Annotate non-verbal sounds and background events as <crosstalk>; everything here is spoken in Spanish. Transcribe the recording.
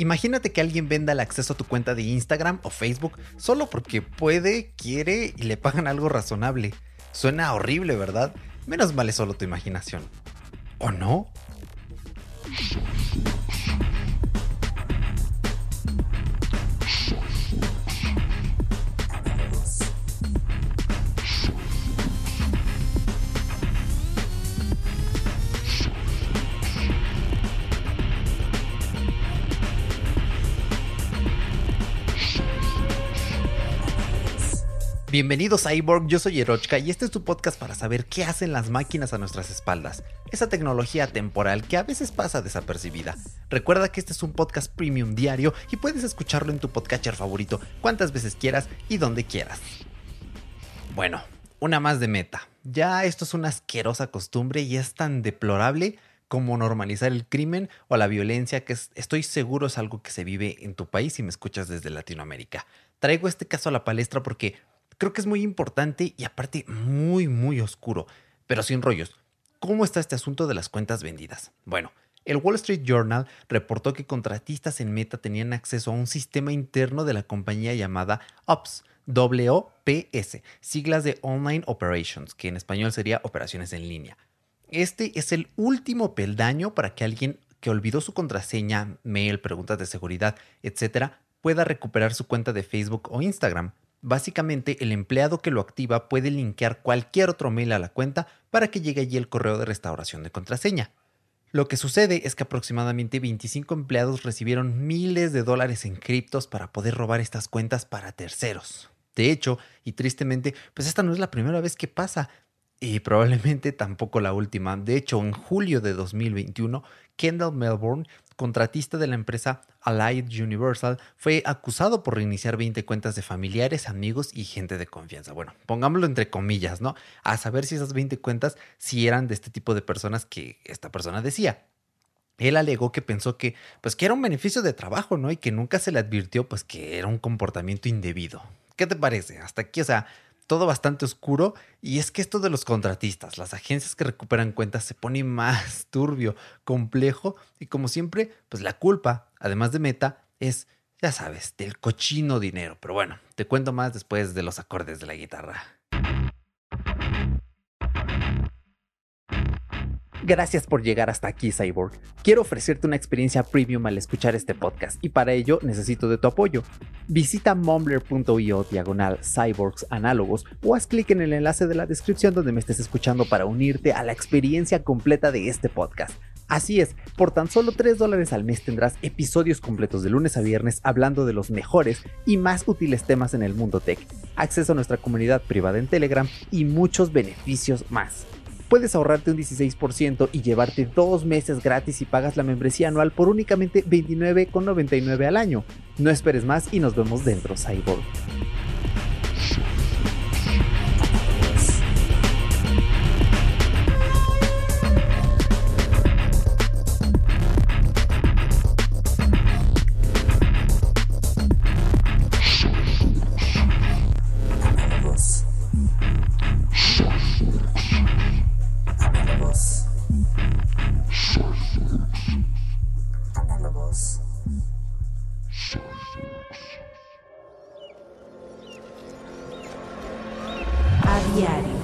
Imagínate que alguien venda el acceso a tu cuenta de Instagram o Facebook solo porque puede, quiere y le pagan algo razonable. Suena horrible, ¿verdad? Menos mal es solo tu imaginación. ¿O no? Bienvenidos a iBorg, yo soy Erochka y este es tu podcast para saber qué hacen las máquinas a nuestras espaldas. Esa tecnología temporal que a veces pasa desapercibida. Recuerda que este es un podcast premium diario y puedes escucharlo en tu podcatcher favorito cuantas veces quieras y donde quieras. Bueno, una más de meta. Ya esto es una asquerosa costumbre y es tan deplorable como normalizar el crimen o la violencia que estoy seguro es algo que se vive en tu país si me escuchas desde Latinoamérica. Traigo este caso a la palestra porque creo que es muy importante y aparte muy, muy oscuro. Pero sin rollos, ¿cómo está este asunto de las cuentas vendidas? Bueno, el Wall Street Journal reportó que contratistas en Meta tenían acceso a un sistema interno de la compañía llamada OPS, WOPS, siglas de Online Operations, que en español sería operaciones en línea. Este es el último peldaño para que alguien que olvidó su contraseña, mail, preguntas de seguridad, etc., pueda recuperar su cuenta de Facebook o Instagram. Básicamente, el empleado que lo activa puede linkear cualquier otro mail a la cuenta para que llegue allí el correo de restauración de contraseña. Lo que sucede es que aproximadamente 25 empleados recibieron miles de dólares en criptos para poder robar estas cuentas para terceros. De hecho, y tristemente, pues esta no es la primera vez que pasa y probablemente tampoco la última. De hecho, en julio de 2021, Kendall Melbourne contratista de la empresa Allied Universal, fue acusado por reiniciar 20 cuentas de familiares, amigos y gente de confianza. Bueno, pongámoslo entre comillas, ¿no? A saber si esas 20 cuentas si eran de este tipo de personas que esta persona decía. Él alegó que pensó que, pues, que era un beneficio de trabajo, ¿no? Y que nunca se le advirtió, pues, que era un comportamiento indebido. ¿Qué te parece? Hasta aquí, o sea, todo bastante oscuro. Y es que esto de los contratistas, las agencias que recuperan cuentas, se pone más <laughs> turbio, complejo. Y como siempre, pues la culpa, además de meta, es, ya sabes, del cochino dinero. Pero bueno, te cuento más después de los acordes de la guitarra. Gracias por llegar hasta aquí, Cyborg. Quiero ofrecerte una experiencia premium al escuchar este podcast y para ello necesito de tu apoyo. Visita mumbler.io diagonal cyborgs análogos o haz clic en el enlace de la descripción donde me estés escuchando para unirte a la experiencia completa de este podcast. Así es, por tan solo 3 dólares al mes tendrás episodios completos de lunes a viernes hablando de los mejores y más útiles temas en el mundo tech, acceso a nuestra comunidad privada en Telegram y muchos beneficios más puedes ahorrarte un 16% y llevarte dos meses gratis si pagas la membresía anual por únicamente $29,99 al año. No esperes más y nos vemos dentro, Cyborg. diario.